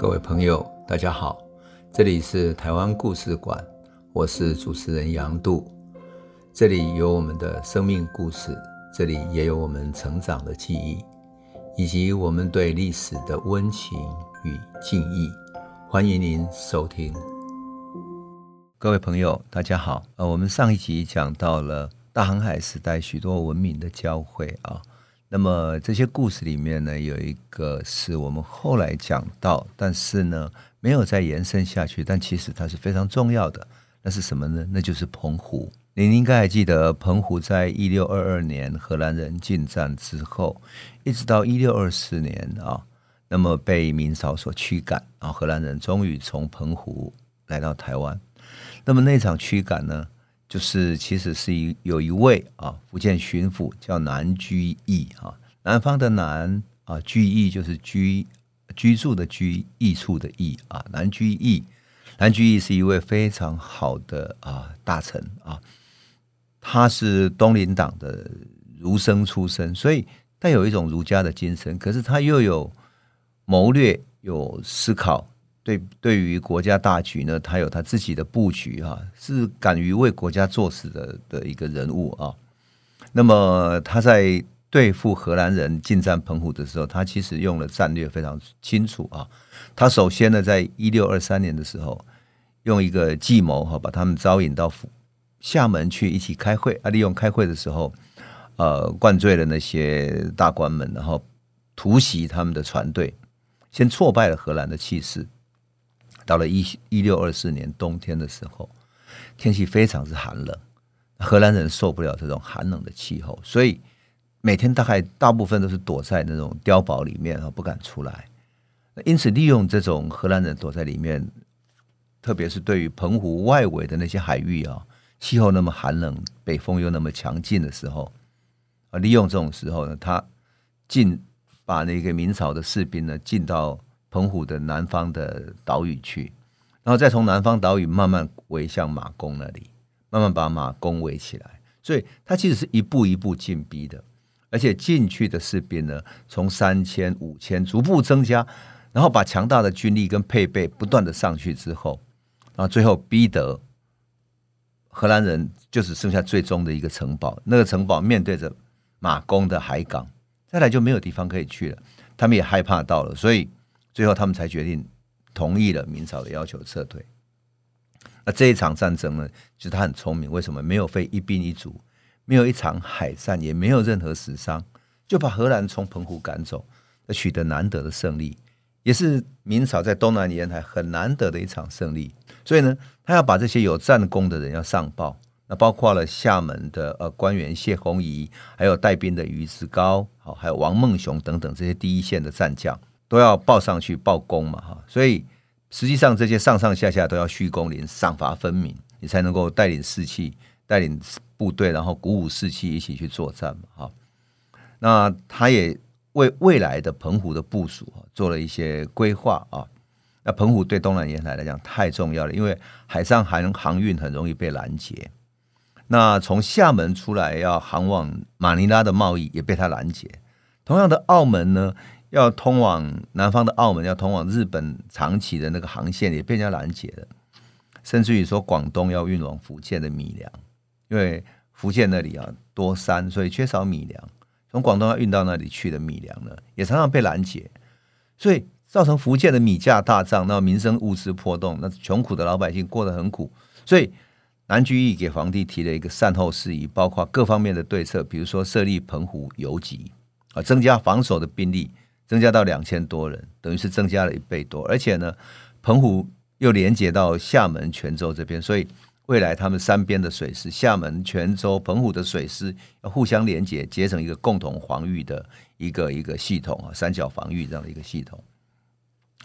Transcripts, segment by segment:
各位朋友，大家好，这里是台湾故事馆，我是主持人杨度，这里有我们的生命故事，这里也有我们成长的记忆，以及我们对历史的温情与敬意。欢迎您收听。各位朋友，大家好。呃，我们上一集讲到了大航海时代许多文明的交汇啊。那么这些故事里面呢，有一个是我们后来讲到，但是呢没有再延伸下去，但其实它是非常重要的。那是什么呢？那就是澎湖。您应该还记得，澎湖在一六二二年荷兰人进占之后，一直到一六二四年啊，那么被明朝所驱赶，然后荷兰人终于从澎湖来到台湾。那么那场驱赶呢，就是其实是一有一位啊福建巡抚叫南居易啊，南方的南啊居易就是居居住的居易处的易啊，南居易，南居易是一位非常好的啊大臣啊，他是东林党的儒生出身，所以带有一种儒家的精神，可是他又有谋略，有思考。对，对于国家大局呢，他有他自己的布局啊，是敢于为国家做事的的一个人物啊。那么他在对付荷兰人进占澎湖的时候，他其实用了战略非常清楚啊。他首先呢，在一六二三年的时候，用一个计谋哈，把他们招引到厦门去一起开会啊。利用开会的时候，呃，灌醉了那些大官们，然后突袭他们的船队，先挫败了荷兰的气势。到了一一六二四年冬天的时候，天气非常之寒冷，荷兰人受不了这种寒冷的气候，所以每天大概大部分都是躲在那种碉堡里面啊，不敢出来。因此，利用这种荷兰人躲在里面，特别是对于澎湖外围的那些海域啊，气候那么寒冷，北风又那么强劲的时候，啊，利用这种时候呢，他进把那个明朝的士兵呢进到。澎湖的南方的岛屿去，然后再从南方岛屿慢慢围向马公那里，慢慢把马公围起来。所以，他其实是一步一步进逼的，而且进去的士兵呢，从三千、五千逐步增加，然后把强大的军力跟配备不断的上去之后，然后最后逼得荷兰人就只剩下最终的一个城堡，那个城堡面对着马公的海港，再来就没有地方可以去了，他们也害怕到了，所以。最后，他们才决定同意了明朝的要求撤退。那这一场战争呢，其实他很聪明。为什么没有费一兵一卒，没有一场海战，也没有任何死伤，就把荷兰从澎湖赶走，取得难得的胜利，也是明朝在东南沿海很难得的一场胜利。所以呢，他要把这些有战功的人要上报，那包括了厦门的呃官员谢鸿仪，还有带兵的于志高，好，还有王孟雄等等这些第一线的战将。都要报上去报功嘛，哈，所以实际上这些上上下下都要虚公麟，赏罚分明，你才能够带领士气，带领部队，然后鼓舞士气，一起去作战嘛，哈。那他也为未来的澎湖的部署做了一些规划啊。那澎湖对东南沿海来讲太重要了，因为海上航航运很容易被拦截。那从厦门出来要航往马尼拉的贸易也被他拦截。同样的，澳门呢？要通往南方的澳门，要通往日本长崎的那个航线也被人家拦截了，甚至于说广东要运往福建的米粮，因为福建那里啊多山，所以缺少米粮，从广东要运到那里去的米粮呢，也常常被拦截，所以造成福建的米价大涨，那民生物资破洞，那穷苦的老百姓过得很苦，所以南居易给皇帝提了一个善后事宜，包括各方面的对策，比如说设立澎湖游击啊，增加防守的兵力。增加到两千多人，等于是增加了一倍多。而且呢，澎湖又连接到厦门、泉州这边，所以未来他们三边的水师，厦门、泉州、澎湖的水师要互相连接，结成一个共同防御的一个一个系统啊，三角防御这样的一个系统，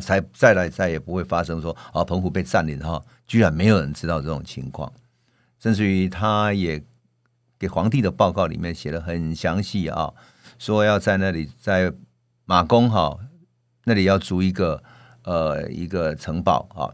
才再来再也不会发生说啊，澎湖被占领哈，居然没有人知道这种情况，甚至于他也给皇帝的报告里面写的很详细啊，说要在那里在。马公哈，那里要筑一个呃一个城堡啊，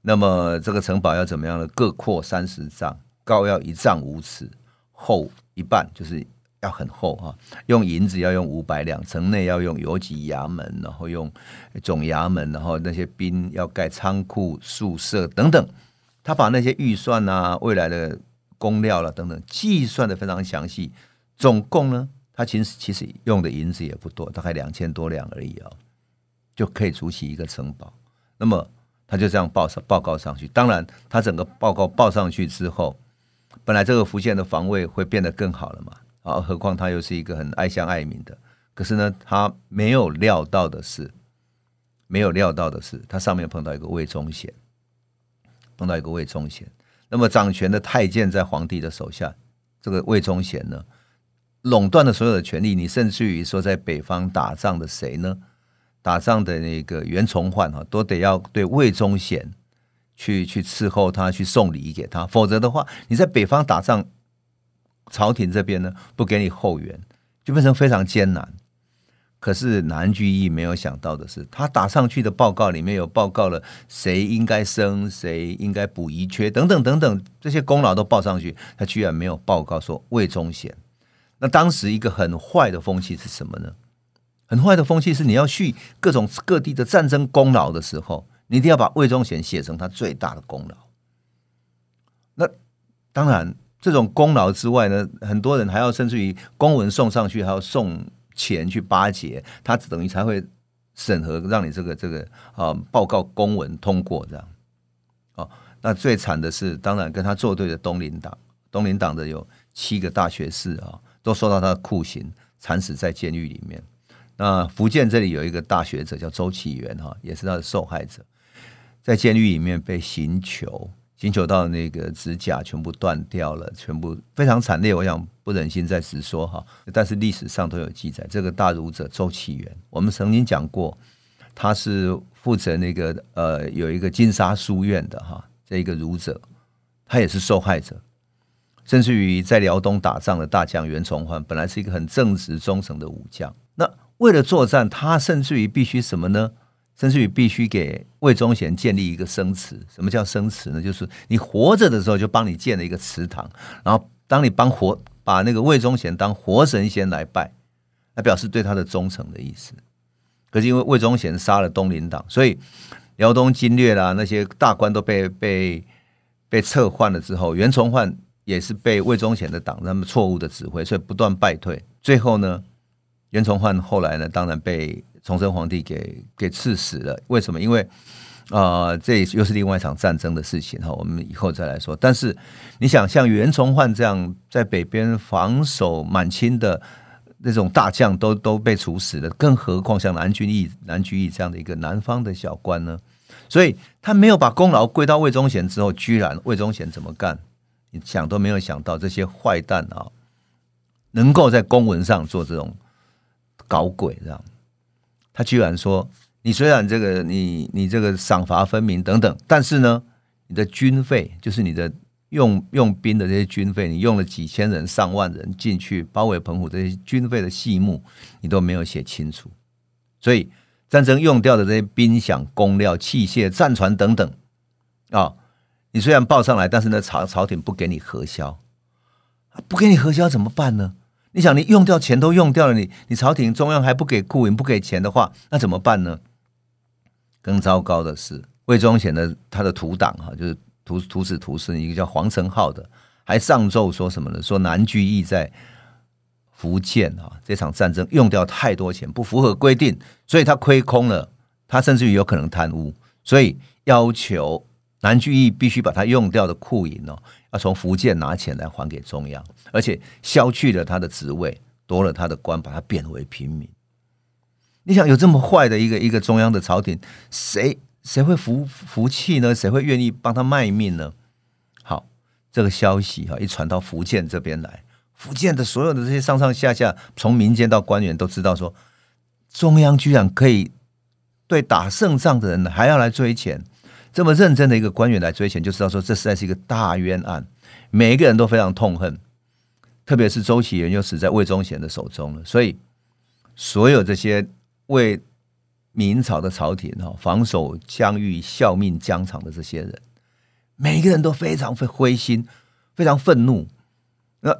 那么这个城堡要怎么样呢？各扩三十丈，高要一丈五尺，厚一半，就是要很厚哈，用银子要用五百两，城内要用游击衙门，然后用总衙门，然后那些兵要盖仓库、宿舍等等。他把那些预算啊、未来的工料了、啊、等等计算的非常详细。总共呢，他其实其实用的银子也不多，大概两千多两而已、哦，就可以筑起一个城堡。那么他就这样报上报告上去。当然，他整个报告报上去之后，本来这个福建的防卫会变得更好了嘛。啊，何况他又是一个很爱乡爱民的，可是呢，他没有料到的是，没有料到的是，他上面碰到一个魏忠贤，碰到一个魏忠贤。那么掌权的太监在皇帝的手下，这个魏忠贤呢，垄断了所有的权力。你甚至于说，在北方打仗的谁呢？打仗的那个袁崇焕哈，都得要对魏忠贤去去伺候他，去送礼给他，否则的话，你在北方打仗。朝廷这边呢，不给你后援，就变成非常艰难。可是南居易没有想到的是，他打上去的报告里面有报告了谁应该升，谁应该补遗缺等等等等，这些功劳都报上去，他居然没有报告说魏忠贤。那当时一个很坏的风气是什么呢？很坏的风气是你要去各种各地的战争功劳的时候，你一定要把魏忠贤写成他最大的功劳。那当然。这种功劳之外呢，很多人还要甚至于公文送上去，还要送钱去巴结，他等于才会审核，让你这个这个啊报告公文通过这样。哦，那最惨的是，当然跟他作对的东林党，东林党的有七个大学士啊，都受到他的酷刑，惨死在监狱里面。那福建这里有一个大学者叫周启源哈，也是他的受害者，在监狱里面被刑求。刑求到那个指甲全部断掉了，全部非常惨烈。我想不忍心再直说哈，但是历史上都有记载。这个大儒者周启源，我们曾经讲过，他是负责那个呃有一个金沙书院的哈，这一个儒者，他也是受害者。甚至于在辽东打仗的大将袁崇焕，本来是一个很正直忠诚的武将，那为了作战，他甚至于必须什么呢？甚至于必须给魏忠贤建立一个生祠。什么叫生祠呢？就是你活着的时候就帮你建了一个祠堂，然后当你帮活把那个魏忠贤当活神仙来拜，来表示对他的忠诚的意思。可是因为魏忠贤杀了东林党，所以辽东经略啦那些大官都被被被撤换了之后，袁崇焕也是被魏忠贤的党那么错误的指挥，所以不断败退。最后呢，袁崇焕后来呢，当然被。崇祯皇帝给给赐死了，为什么？因为啊、呃，这又是另外一场战争的事情哈，我们以后再来说。但是你想，像袁崇焕这样在北边防守满清的那种大将都都被处死了，更何况像南居易、南居易这样的一个南方的小官呢？所以他没有把功劳归到魏忠贤之后，居然魏忠贤怎么干？你想都没有想到，这些坏蛋啊，能够在公文上做这种搞鬼这样。他居然说：“你虽然这个你你这个赏罚分明等等，但是呢，你的军费就是你的用用兵的这些军费，你用了几千人、上万人进去包围澎湖，这些军费的细目你都没有写清楚。所以战争用掉的这些兵饷、工料、器械、战船等等啊，你虽然报上来，但是呢，朝朝廷不给你核销，不给你核销怎么办呢？”你想，你用掉钱都用掉了，你你朝廷中央还不给库银不给钱的话，那怎么办呢？更糟糕的是，魏忠贤的他的土党哈，就是徒徒子徒孙，一个叫黄承浩的，还上奏说什么呢？说南居易在福建啊这场战争用掉太多钱，不符合规定，所以他亏空了，他甚至于有可能贪污，所以要求。南居易必须把他用掉的库银哦，要从福建拿钱来还给中央，而且削去了他的职位，夺了他的官，把他贬为平民。你想有这么坏的一个一个中央的朝廷，谁谁会服服气呢？谁会愿意帮他卖命呢？好，这个消息哈一传到福建这边来，福建的所有的这些上上下下，从民间到官员都知道说，中央居然可以对打胜仗的人还要来追钱。这么认真的一个官员来追钱，就知道说这实在是一个大冤案，每一个人都非常痛恨，特别是周启源又死在魏忠贤的手中了，所以所有这些为明朝的朝廷哈防守疆域、效命疆场的这些人，每一个人都非常灰心，非常愤怒。那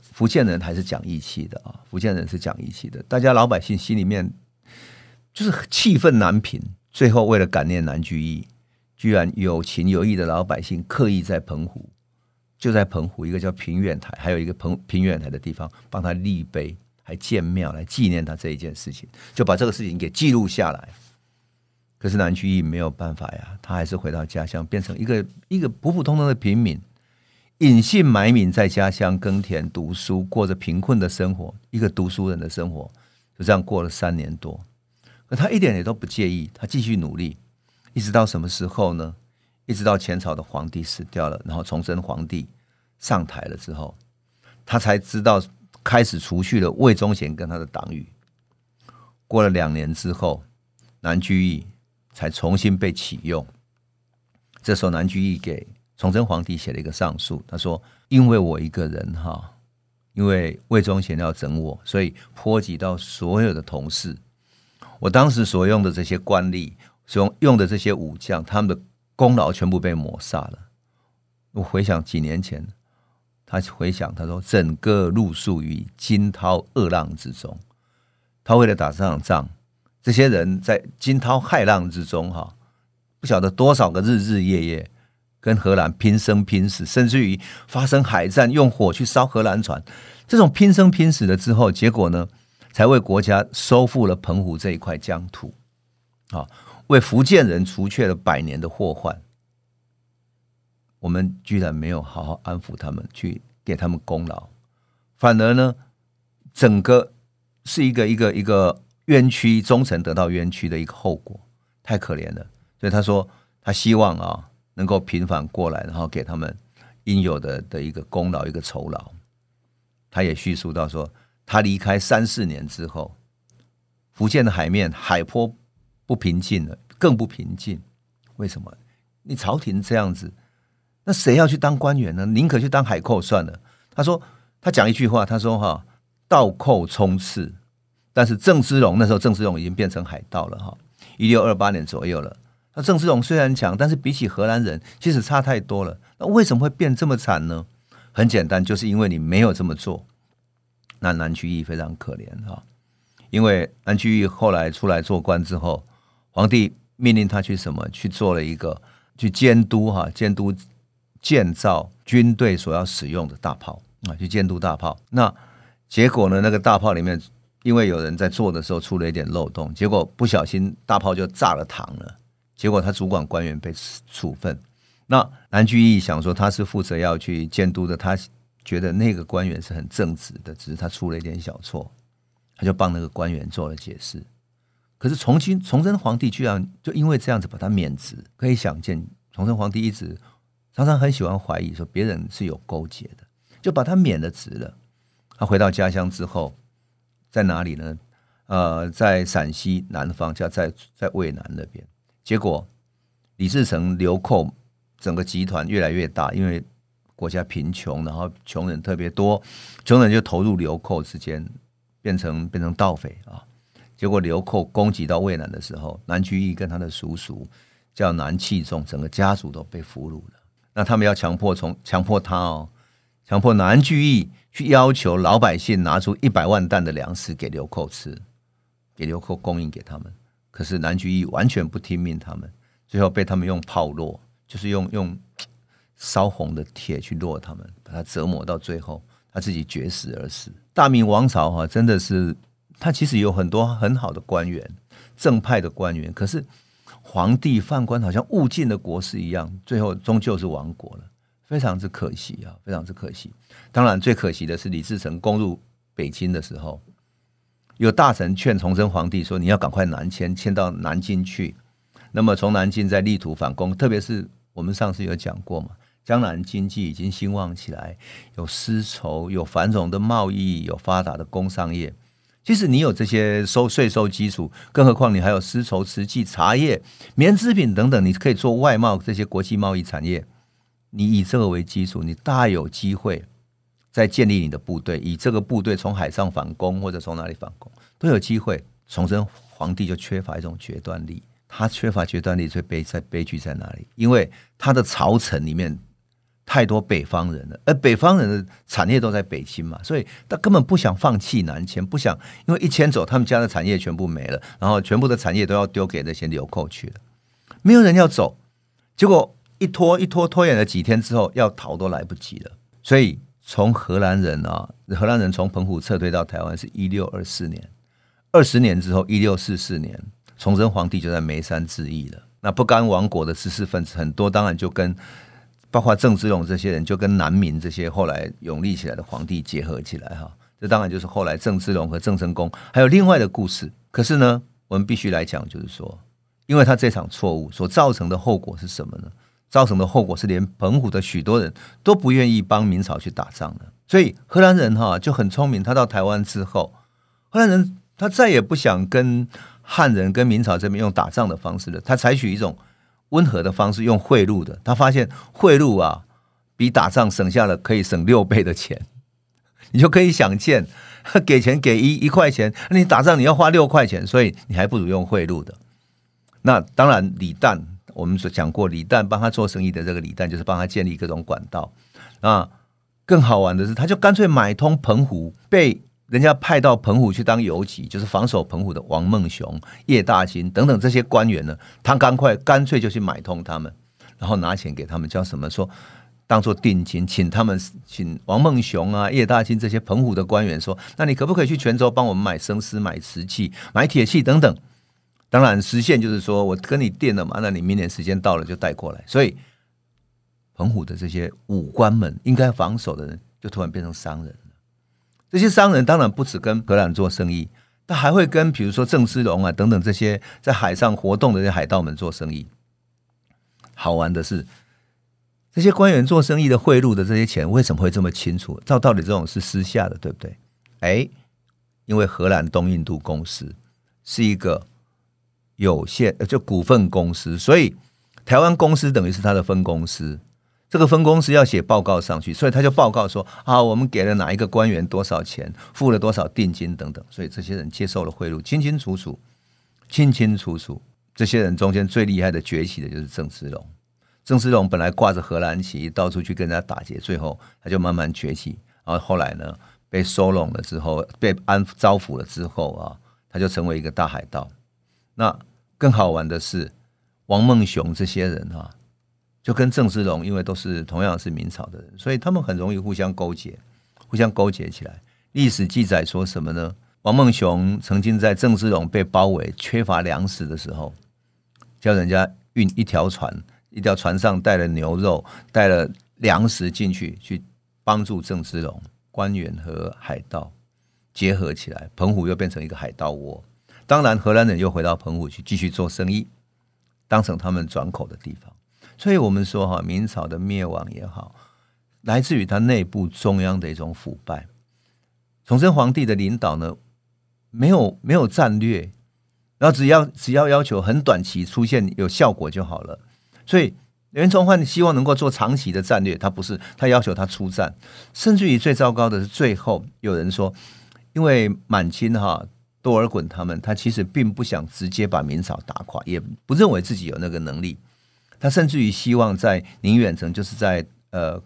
福建人还是讲义气的啊，福建人是讲义气的，大家老百姓心里面就是气愤难平。最后为了感念南居易，居然有情有义的老百姓刻意在澎湖，就在澎湖一个叫平远台，还有一个澎平远台的地方帮他立碑，还建庙来纪念他这一件事情，就把这个事情给记录下来。可是南居易没有办法呀，他还是回到家乡，变成一个一个普普通通的平民。隐姓埋名在家乡耕田读书，过着贫困的生活，一个读书人的生活，就这样过了三年多。可他一点也都不介意，他继续努力，一直到什么时候呢？一直到前朝的皇帝死掉了，然后崇祯皇帝上台了之后，他才知道开始除去了魏忠贤跟他的党羽。过了两年之后，南居易才重新被启用。这时候，南居易给。崇祯皇帝写了一个上书，他说：“因为我一个人哈，因为魏忠贤要整我，所以波及到所有的同事。我当时所用的这些官吏，所用的这些武将，他们的功劳全部被抹杀了。我回想几年前，他回想他说：‘整个入宿于惊涛恶浪之中。’他为了打这场仗，这些人在惊涛骇浪之中哈，不晓得多少个日日夜夜。”跟荷兰拼生拼死，甚至于发生海战，用火去烧荷兰船，这种拼生拼死了之后，结果呢，才为国家收复了澎湖这一块疆土，啊，为福建人除却了百年的祸患。我们居然没有好好安抚他们，去给他们功劳，反而呢，整个是一个一个一个冤屈，忠臣得到冤屈的一个后果，太可怜了。所以他说，他希望啊。能够平反过来，然后给他们应有的的一个功劳、一个酬劳。他也叙述到说，他离开三四年之后，福建的海面海波不平静了，更不平静。为什么？你朝廷这样子，那谁要去当官员呢？宁可去当海寇算了。他说，他讲一句话，他说：“哈，盗寇冲刺，但是郑芝龙那时候，郑芝龙已经变成海盗了，哈，一六二八年左右了。”那郑芝龙虽然强，但是比起荷兰人，其实差太多了。那为什么会变这么惨呢？很简单，就是因为你没有这么做。那南居易非常可怜哈，因为南居易后来出来做官之后，皇帝命令他去什么？去做了一个去监督哈，监督建造军队所要使用的大炮啊，去监督大炮。那结果呢？那个大炮里面，因为有人在做的时候出了一点漏洞，结果不小心大炮就炸了膛了。结果他主管官员被处分，那南居易想说他是负责要去监督的，他觉得那个官员是很正直的，只是他出了一点小错，他就帮那个官员做了解释。可是崇祯崇祯皇帝居然就因为这样子把他免职，可以想见崇祯皇帝一直常常很喜欢怀疑说别人是有勾结的，就把他免了职了。他回到家乡之后，在哪里呢？呃，在陕西南方，叫在在渭南那边。结果，李自成流寇，整个集团越来越大，因为国家贫穷，然后穷人特别多，穷人就投入流寇之间，变成变成盗匪啊。结果流寇攻击到渭南的时候，南居易跟他的叔叔叫南器仲，整个家族都被俘虏了。那他们要强迫从强迫他哦，强迫南居易去要求老百姓拿出一百万担的粮食给流寇吃，给流寇供应给他们。可是南居易完全不听命，他们最后被他们用炮烙，就是用用烧红的铁去烙他们，把他折磨到最后，他自己绝食而死。大明王朝哈，真的是他其实有很多很好的官员，正派的官员，可是皇帝宦官好像误进了国事一样，最后终究是亡国了，非常之可惜啊，非常之可惜。当然最可惜的是李自成攻入北京的时候。有大臣劝崇祯皇帝说：“你要赶快南迁，迁到南京去。那么从南京再力图反攻，特别是我们上次有讲过嘛，江南经济已经兴旺起来，有丝绸，有繁荣的贸易，有发达的工商业。其实你有这些收税收基础，更何况你还有丝绸、瓷器、茶叶、棉织品等等，你可以做外贸这些国际贸易产业。你以这个为基础，你大有机会。”在建立你的部队，以这个部队从海上反攻或者从哪里反攻都有机会。崇祯皇帝就缺乏一种决断力，他缺乏决断力，最悲在悲剧在哪里？因为他的朝臣里面太多北方人了，而北方人的产业都在北京嘛，所以他根本不想放弃南迁，不想因为一迁走，他们家的产业全部没了，然后全部的产业都要丢给那些流寇去了，没有人要走，结果一拖一拖拖延了几天之后，要逃都来不及了。所以从荷兰人啊，荷兰人从澎湖撤退到台湾是一六二四年，二十年之后一六四四年，崇祯皇帝就在眉山自缢了。那不甘亡国的知识分子很多，当然就跟。包括郑芝龙这些人，就跟南明这些后来永立起来的皇帝结合起来哈，这当然就是后来郑芝龙和郑成功还有另外的故事。可是呢，我们必须来讲，就是说，因为他这场错误所造成的后果是什么呢？造成的后果是连澎湖的许多人都不愿意帮明朝去打仗了。所以荷兰人哈就很聪明，他到台湾之后，荷兰人他再也不想跟汉人跟明朝这边用打仗的方式了，他采取一种。温和的方式，用贿赂的，他发现贿赂啊，比打仗省下了可以省六倍的钱，你就可以想见，给钱给一一块钱，你打仗你要花六块钱，所以你还不如用贿赂的。那当然，李旦我们所讲过，李旦帮他做生意的这个李旦，就是帮他建立各种管道。啊，更好玩的是，他就干脆买通澎湖被。人家派到澎湖去当游击，就是防守澎湖的王孟雄、叶大钧等等这些官员呢，他赶快干脆就去买通他们，然后拿钱给他们，叫什么说当做定金，请他们请王孟雄啊、叶大钧这些澎湖的官员说，那你可不可以去泉州帮我们买生丝、买瓷器、买铁器等等？当然实现就是说我跟你定了嘛，那你明年时间到了就带过来。所以澎湖的这些武官们应该防守的人，就突然变成商人。这些商人当然不只跟荷兰做生意，他还会跟比如说郑芝龙啊等等这些在海上活动的这些海盗们做生意。好玩的是，这些官员做生意的贿赂的这些钱为什么会这么清楚？照道理这种是私下的，对不对？哎，因为荷兰东印度公司是一个有限就股份公司，所以台湾公司等于是他的分公司。这个分公司要写报告上去，所以他就报告说啊，我们给了哪一个官员多少钱，付了多少定金等等，所以这些人接受了贿赂，清清楚楚，清清楚楚。这些人中间最厉害的崛起的就是郑芝龙。郑芝龙本来挂着荷兰旗，到处去跟人家打劫，最后他就慢慢崛起。然后后来呢，被收拢了之后，被安招抚了之后啊，他就成为一个大海盗。那更好玩的是，王孟雄这些人啊。就跟郑芝龙，因为都是同样是明朝的人，所以他们很容易互相勾结，互相勾结起来。历史记载说什么呢？王孟雄曾经在郑芝龙被包围、缺乏粮食的时候，叫人家运一条船，一条船上带了牛肉、带了粮食进去，去帮助郑芝龙。官员和海盗结合起来，澎湖又变成一个海盗窝。当然，荷兰人又回到澎湖去继续做生意，当成他们转口的地方。所以我们说哈，明朝的灭亡也好，来自于他内部中央的一种腐败。崇祯皇帝的领导呢，没有没有战略，然后只要只要要求很短期出现有效果就好了。所以袁崇焕希望能够做长期的战略，他不是，他要求他出战，甚至于最糟糕的是，最后有人说，因为满清哈多尔衮他们，他其实并不想直接把明朝打垮，也不认为自己有那个能力。他甚至于希望在宁远城，就是在呃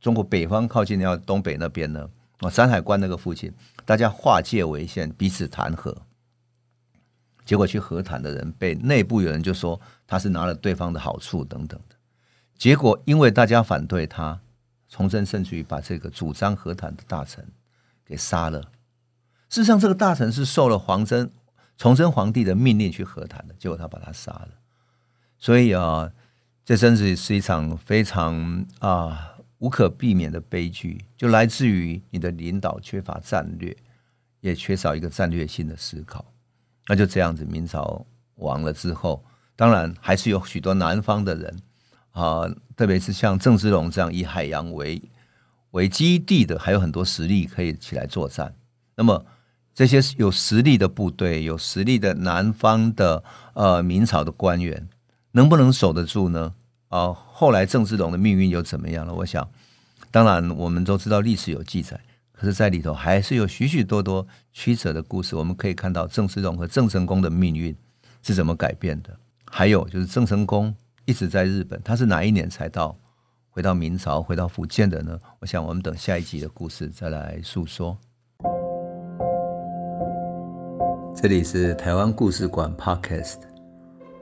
中国北方靠近要东北那边呢，啊山海关那个附近，大家划界为限，彼此谈和。结果去和谈的人被内部有人就说他是拿了对方的好处等等的。结果因为大家反对他，崇祯甚至于把这个主张和谈的大臣给杀了。事实上，这个大臣是受了皇真崇祯皇帝的命令去和谈的，结果他把他杀了。所以啊。这真是是一场非常啊无可避免的悲剧，就来自于你的领导缺乏战略，也缺少一个战略性的思考。那就这样子，明朝亡了之后，当然还是有许多南方的人啊，特别是像郑芝龙这样以海洋为为基地的，还有很多实力可以起来作战。那么这些有实力的部队，有实力的南方的呃明朝的官员。能不能守得住呢？啊，后来郑芝龙的命运又怎么样了？我想，当然我们都知道历史有记载，可是，在里头还是有许许多多曲折的故事。我们可以看到郑芝龙和郑成功的命运是怎么改变的。还有就是郑成功一直在日本，他是哪一年才到回到明朝、回到福建的呢？我想我们等下一集的故事再来诉说。这里是台湾故事馆 Podcast，